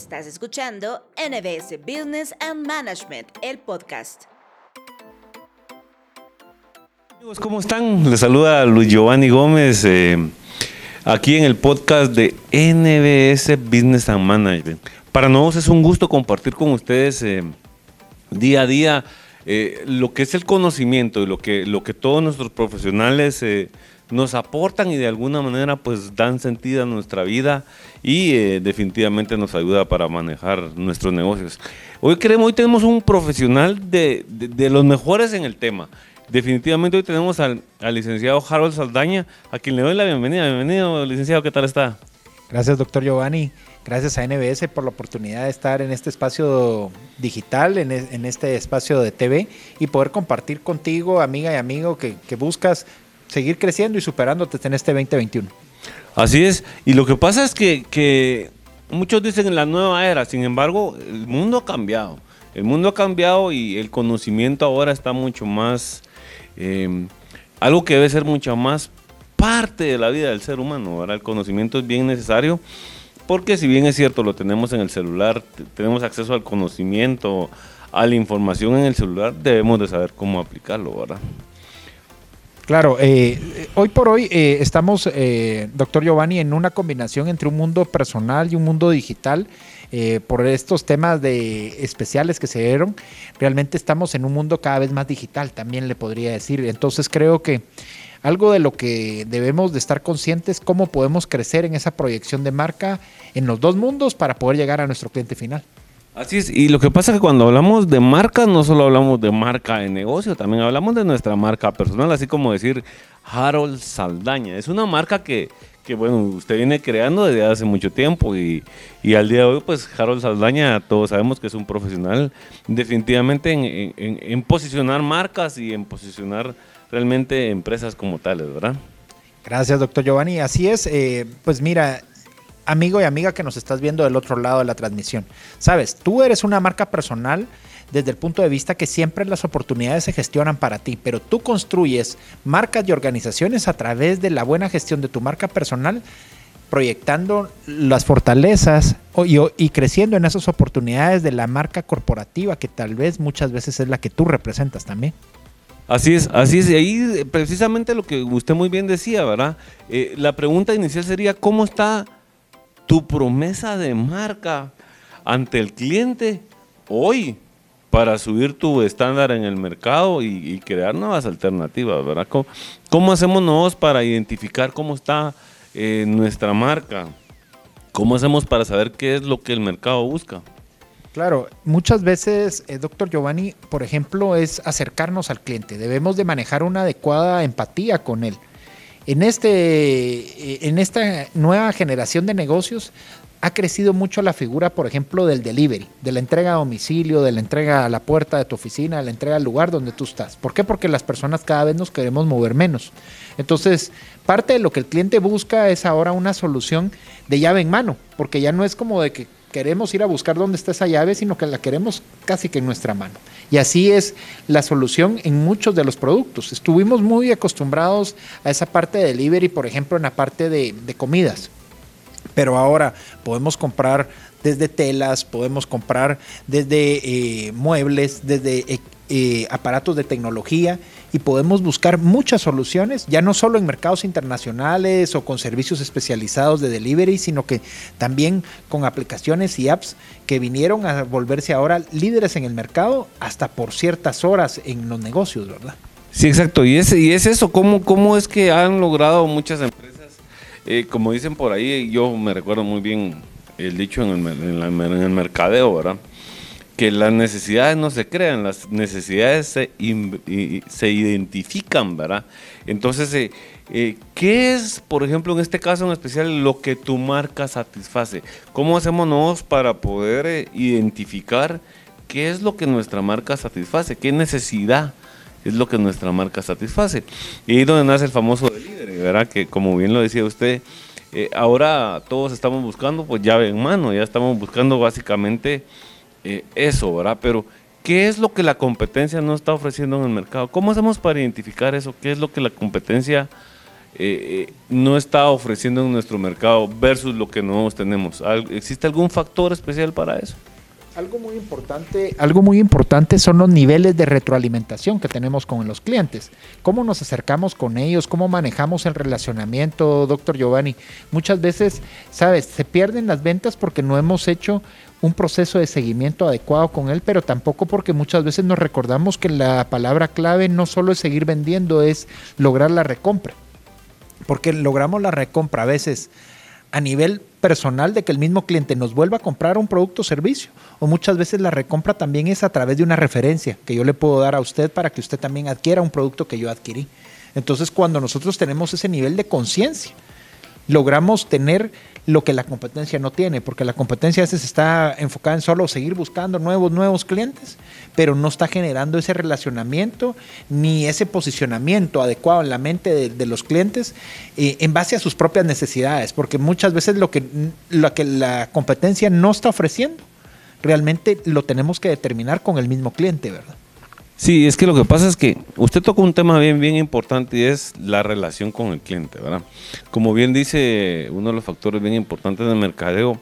Estás escuchando NBS Business and Management, el podcast. Amigos, ¿cómo están? Les saluda Luis Giovanni Gómez eh, aquí en el podcast de NBS Business and Management. Para nosotros es un gusto compartir con ustedes eh, día a día eh, lo que es el conocimiento y lo que, lo que todos nuestros profesionales nos aportan y de alguna manera pues dan sentido a nuestra vida y eh, definitivamente nos ayuda para manejar nuestros negocios. Hoy queremos, hoy tenemos un profesional de, los mejores en el tema. Definitivamente hoy tenemos al, licenciado Harold Saldaña, a quien le doy la bienvenida. Bienvenido, licenciado, ¿qué tal está? Gracias, doctor Giovanni. Gracias a NBS por la oportunidad de estar en este espacio digital, en, e, este espacio de TV y poder compartir contigo, amiga y amigo, que buscas seguir creciendo y superándote en este 2021. Así es, y lo que pasa es que, muchos dicen en la nueva era, sin embargo, el mundo ha cambiado. El mundo ha cambiado y el conocimiento ahora está mucho más, em, algo que debe ser mucho más parte de la vida del ser humano. Ahora el conocimiento es bien necesario porque si bien es cierto, lo tenemos en el celular, tenemos acceso al conocimiento, a la información en el celular, debemos de saber cómo aplicarlo, ¿verdad? Claro, eh, hoy por hoy eh, estamos, eh, doctor Giovanni, en una combinación entre un mundo personal y un mundo digital. por estos temas de especiales que se dieron, realmente estamos en un mundo cada vez más digital, también le podría decir. Entonces creo que algo de lo que debemos de estar conscientes, cómo podemos crecer en esa proyección de marca en los dos mundos para poder llegar a nuestro cliente final. Así es, y lo que pasa es que cuando hablamos de marca, no solo hablamos de marca de negocio, también hablamos de nuestra marca personal, así como decir Harold Saldaña. Es una marca que, bueno, usted viene creando desde hace mucho tiempo y, al día de hoy, pues Harold Saldaña, todos sabemos que es un profesional definitivamente en, posicionar marcas y en posicionar realmente empresas como tales, ¿verdad? Gracias, doctor Giovanni. Así es, eh, pues mira, amigo y amiga que nos estás viendo del otro lado de la transmisión. Sabes, tú eres una marca personal desde el punto de vista que siempre las oportunidades se gestionan para ti, pero tú construyes marcas y organizaciones a través de la buena gestión de tu marca personal, proyectando las fortalezas y, creciendo en esas oportunidades de la marca corporativa, que tal vez muchas veces es la que tú representas también. Así es, así es. Y ahí precisamente lo que usted muy bien decía, ¿verdad? Eh, la pregunta inicial sería, ¿cómo está tu promesa de marca ante el cliente hoy para subir tu estándar en el mercado y, crear nuevas alternativas, ¿verdad? ¿Cómo, hacemos nosotros para identificar cómo está eh, nuestra marca? ¿Cómo hacemos para saber qué es lo que el mercado busca? Claro, muchas veces, eh, doctor Giovanni, por ejemplo, es acercarnos al cliente. Debemos de manejar una adecuada empatía con él. En, este, eh, en esta nueva generación de negocios ha crecido mucho la figura, por ejemplo, del delivery, de la entrega a domicilio, de la entrega a la puerta de tu oficina, de la entrega al lugar donde tú estás. ¿Por qué? Porque las personas cada vez nos queremos mover menos. Entonces, parte de lo que el cliente busca es ahora una solución de llave en mano, porque ya no es como de que queremos ir a buscar dónde está esa llave, sino que la queremos casi que en nuestra mano. Y así es la solución en muchos de los productos. Estuvimos muy acostumbrados a esa parte de delivery, por ejemplo, en la parte de, comidas. Pero ahora podemos comprar desde telas, podemos comprar desde eh, muebles, desde eh, aparatos de tecnología y podemos buscar muchas soluciones, ya no solo en mercados internacionales o con servicios especializados de delivery, sino que también con aplicaciones y apps que vinieron a volverse ahora líderes en el mercado hasta por ciertas horas en los negocios, ¿verdad? Sí, exacto. Y es, y es eso, ¿cómo, cómo es que han logrado muchas empresas, eh, como dicen por ahí, yo me recuerdo muy bien el dicho en el, en el mercadeo, ¿verdad? que las necesidades no se crean, las necesidades se, se identifican, ¿verdad? Entonces, eh, eh, ¿qué es, por ejemplo, en este caso en especial, lo que tu marca satisface? ¿Cómo hacemos nosotros para poder eh, identificar qué es lo que nuestra marca satisface? ¿Qué necesidad es lo que nuestra marca satisface? Y ahí es donde nace el famoso líder, ¿verdad? Que como bien lo decía usted, ahora todos estamos buscando pues llave en mano, ya estamos buscando básicamente eh, eso, ¿verdad? Pero, ¿qué es lo que la competencia no está ofreciendo en el mercado? ¿Cómo hacemos para identificar eso? ¿Qué es lo que la competencia eh, eh, no está ofreciendo en nuestro mercado versus lo que nosotros tenemos. ¿Existe algún factor especial para eso? Algo muy importante, algo muy importante son los niveles de retroalimentación que tenemos con los clientes. Cómo nos acercamos con ellos, cómo manejamos el relacionamiento, doctor Giovanni. Muchas veces, sabes, se pierden las ventas porque no hemos hecho un proceso de seguimiento adecuado con él, pero tampoco porque muchas veces nos recordamos que la palabra clave no solo es seguir vendiendo, es lograr la recompra. Porque logramos la recompra a veces a nivel personal de que el mismo cliente nos vuelva a comprar un producto o servicio. O muchas veces la recompra también es a través de una referencia que yo le puedo dar a usted para que usted también adquiera un producto que yo adquirí. Entonces, cuando nosotros tenemos ese nivel de conciencia, logramos tener lo que la competencia no tiene, porque la competencia a veces está enfocada en solo seguir buscando nuevos, nuevos clientes, pero no está generando ese relacionamiento ni ese posicionamiento adecuado en la mente de, los clientes eh, en base a sus propias necesidades, porque muchas veces lo que, lo que la competencia no está ofreciendo, realmente lo tenemos que determinar con el mismo cliente, ¿verdad? Sí, es que lo que pasa es que usted toca un tema bien, bien importante y es la relación con el cliente, ¿verdad? Como bien dice uno de los factores bien importantes del mercadeo,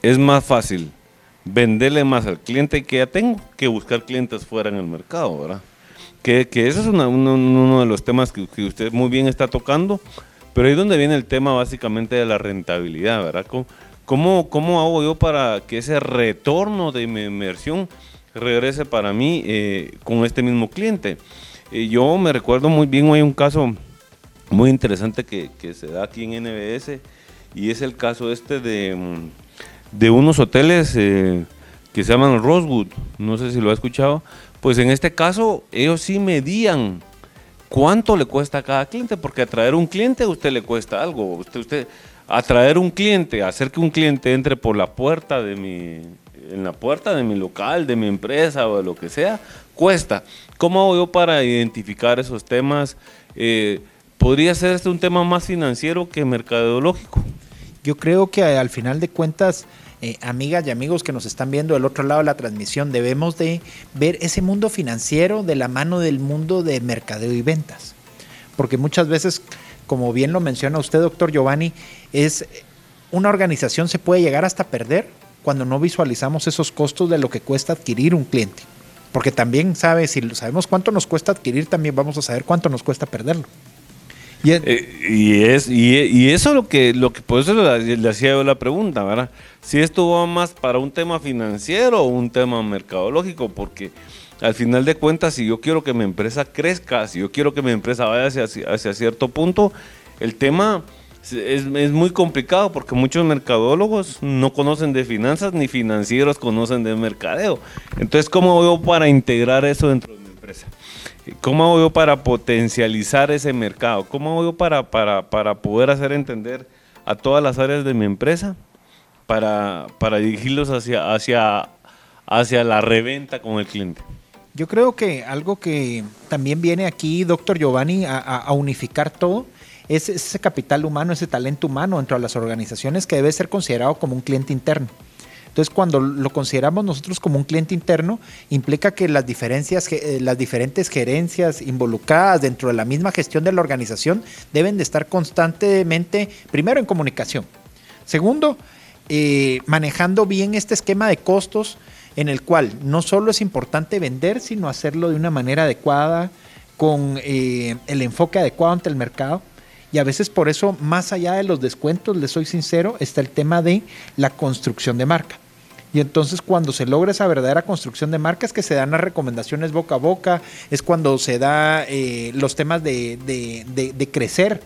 es más fácil venderle más al cliente que ya tengo que buscar clientes fuera en el mercado, ¿verdad? Que, que ese es uno, de los temas que, usted muy bien está tocando, pero ahí es donde viene el tema básicamente de la rentabilidad, ¿verdad? ¿Cómo, cómo hago yo para que ese retorno de mi inversión regrese para mí eh, con este mismo cliente. Eh, yo me recuerdo muy bien, hay un caso muy interesante que, se da aquí en NBS y es el caso este de, mm, de unos hoteles eh, que se llaman Rosewood, no sé si lo ha escuchado, pues en este caso ellos sí medían cuánto le cuesta a cada cliente, porque atraer un cliente a usted le cuesta algo, usted, usted atraer un cliente, hacer que un cliente entre por la puerta de mi, en la puerta de mi local, de mi empresa o de lo que sea, cuesta. ¿Cómo hago yo para identificar esos temas? Eh, ¿Podría ser este un tema más financiero que mercadológico? Yo creo que al final de cuentas, eh, amigas y amigos que nos están viendo del otro lado de la transmisión, debemos de ver ese mundo financiero de la mano del mundo de mercadeo y ventas. Porque muchas veces, como bien lo menciona usted, doctor Giovanni, es una organización se puede llegar hasta perder cuando no visualizamos esos costos de lo que cuesta adquirir un cliente. Porque también, ¿sabes? Si sabemos cuánto nos cuesta adquirir, también vamos a saber cuánto nos cuesta perderlo. Y, eh, es, y, eso lo que, lo que, por eso le, hacía yo la pregunta, ¿verdad? Si esto va más para un tema financiero o un tema mercadológico, porque al final de cuentas, si yo quiero que mi empresa crezca, si yo quiero que mi empresa vaya hacia, hacia cierto punto, el tema es, muy complicado porque muchos mercadólogos no conocen de finanzas ni financieros conocen de mercadeo. Entonces, ¿cómo hago para integrar eso dentro de mi empresa? ¿Cómo hago para potencializar ese mercado? ¿Cómo hago para, para, para poder hacer entender a todas las áreas de mi empresa para, para dirigirlos hacia, hacia, hacia la reventa con el cliente? Yo creo que algo que también viene aquí, doctor Giovanni, a unificar todo, es ese capital humano, ese talento humano dentro de las organizaciones que debe ser considerado como un cliente interno. Entonces, cuando lo consideramos nosotros como un cliente interno, implica que las, diferencias, eh, las diferentes gerencias involucradas dentro de la misma gestión de la organización deben de estar constantemente, primero, en comunicación. Segundo, eh, manejando bien este esquema de costos en el cual no solo es importante vender, sino hacerlo de una manera adecuada, con eh, el enfoque adecuado ante el mercado y a veces por eso, más allá de los descuentos, les soy sincero, está el tema de la construcción de marca. Y entonces cuando se logra esa verdadera construcción de marca es que se dan las recomendaciones boca a boca, es cuando se da eh, los temas de, de, crecer,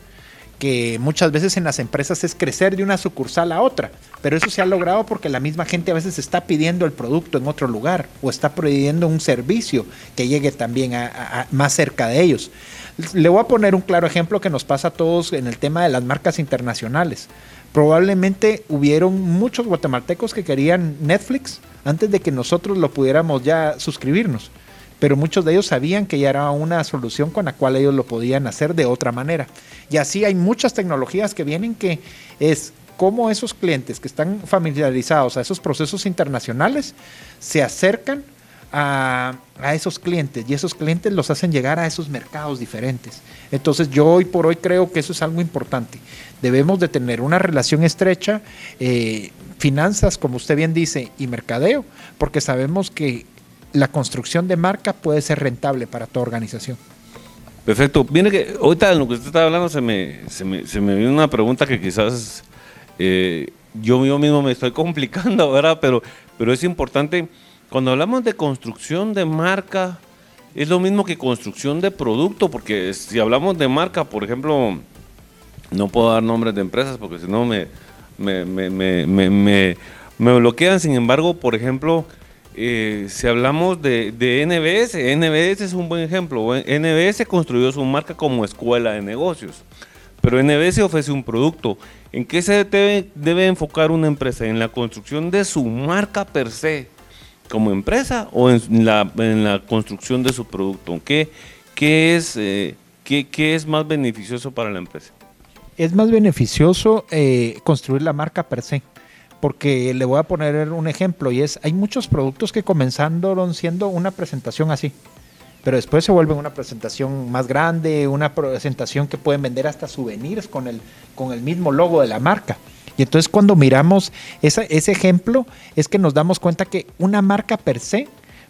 que muchas veces en las empresas es crecer de una sucursal a otra, pero eso se ha logrado porque la misma gente a veces está pidiendo el producto en otro lugar o está pidiendo un servicio que llegue también a, más cerca de ellos. Le voy a poner un claro ejemplo que nos pasa a todos en el tema de las marcas internacionales. Probablemente hubieron muchos guatemaltecos que querían Netflix antes de que nosotros lo pudiéramos ya suscribirnos, pero muchos de ellos sabían que ya era una solución con la cual ellos lo podían hacer de otra manera. Y así hay muchas tecnologías que vienen que es cómo esos clientes que están familiarizados a esos procesos internacionales se acercan a, a, esos clientes y esos clientes los hacen llegar a esos mercados diferentes. Entonces yo hoy por hoy creo que eso es algo importante. Debemos de tener una relación estrecha, eh, finanzas, como usted bien dice, y mercadeo, porque sabemos que la construcción de marca puede ser rentable para toda organización. Perfecto. Viene que ahorita en lo que usted está hablando se me, se me, se viene una pregunta que quizás eh, yo, yo mismo me estoy complicando, ¿verdad? Pero, pero es importante. Cuando hablamos de construcción de marca, es lo mismo que construcción de producto, porque si hablamos de marca, por ejemplo, no puedo dar nombres de empresas porque si no me, me, me, me, bloquean. Sin embargo, por ejemplo, eh, si hablamos de, NBS, NBS es un buen ejemplo. NBS construyó su marca como escuela de negocios, pero NBS ofrece un producto. ¿En qué se debe, enfocar una empresa? En la construcción de su marca per se como empresa o en la, construcción de su producto? ¿Qué, qué es, eh, qué, es más beneficioso para la empresa? Es más beneficioso eh, construir la marca per se. Porque le voy a poner un ejemplo y es, hay muchos productos que comenzaron siendo una presentación así, pero después se vuelven una presentación más grande, una presentación que pueden vender hasta souvenirs con el, con el mismo logo de la marca. Y entonces cuando miramos ese ejemplo es que nos damos cuenta que una marca per se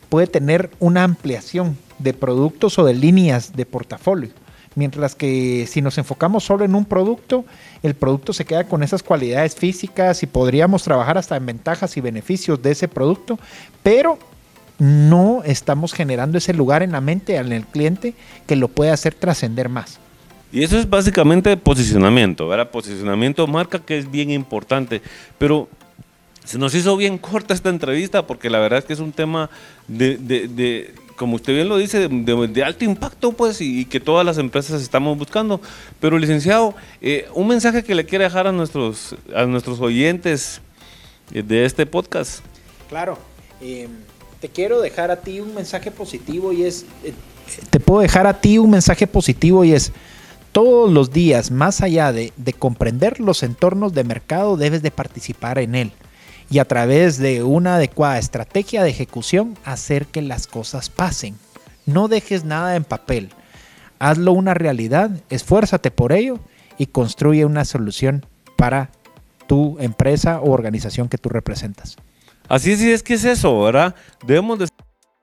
puede tener una ampliación de productos o de líneas de portafolio. Mientras que si nos enfocamos solo en un producto, el producto se queda con esas cualidades físicas y podríamos trabajar hasta en ventajas y beneficios de ese producto, pero no estamos generando ese lugar en la mente en el cliente que lo puede hacer trascender más. Y eso es básicamente posicionamiento, ¿verdad? Posicionamiento marca que es bien importante. Pero se nos hizo bien corta esta entrevista porque la verdad es que es un tema de, de, de como usted bien lo dice, de, de, alto impacto, pues, y, que todas las empresas estamos buscando. Pero, licenciado, eh, un mensaje que le quiere dejar a nuestros, a nuestros oyentes eh, de este podcast. Claro, eh, te quiero dejar a ti un mensaje positivo y es, eh, te puedo dejar a ti un mensaje positivo y es, todos los días, más allá de, de, comprender los entornos de mercado, debes de participar en él. Y a través de una adecuada estrategia de ejecución, hacer que las cosas pasen. No dejes nada en papel. Hazlo una realidad, esfuérzate por ello y construye una solución para tu empresa o organización que tú representas. Así es, es que es eso, ¿verdad? Debemos de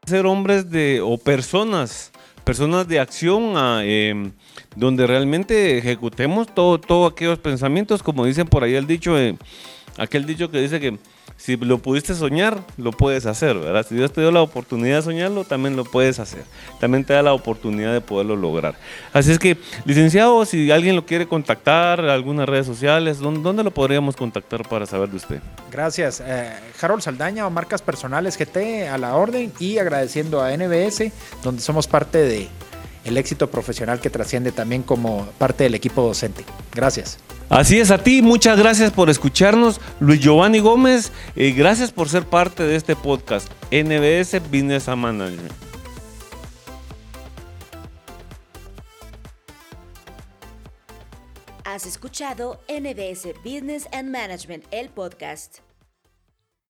ser hombres de, o personas, personas de acción, a, eh, donde realmente ejecutemos todos todo aquellos pensamientos, como dicen por ahí el dicho, eh, aquel dicho que dice que si lo pudiste soñar, lo puedes hacer, ¿verdad? Si Dios te dio la oportunidad de soñarlo, también lo puedes hacer. También te da la oportunidad de poderlo lograr. Así es que, licenciado, si alguien lo quiere contactar, algunas redes sociales, ¿dónde, lo podríamos contactar para saber de usted? Gracias. Eh, Harold Saldaña o Marcas Personales GT a la orden y agradeciendo a NBS, donde somos parte de éxito profesional que trasciende también como parte del equipo docente. Gracias. Así es, a ti, muchas gracias por escucharnos. Luis Giovanni Gómez, eh, gracias por ser parte de este podcast, NBS Business Management. Has escuchado NBS Business and Management, el podcast.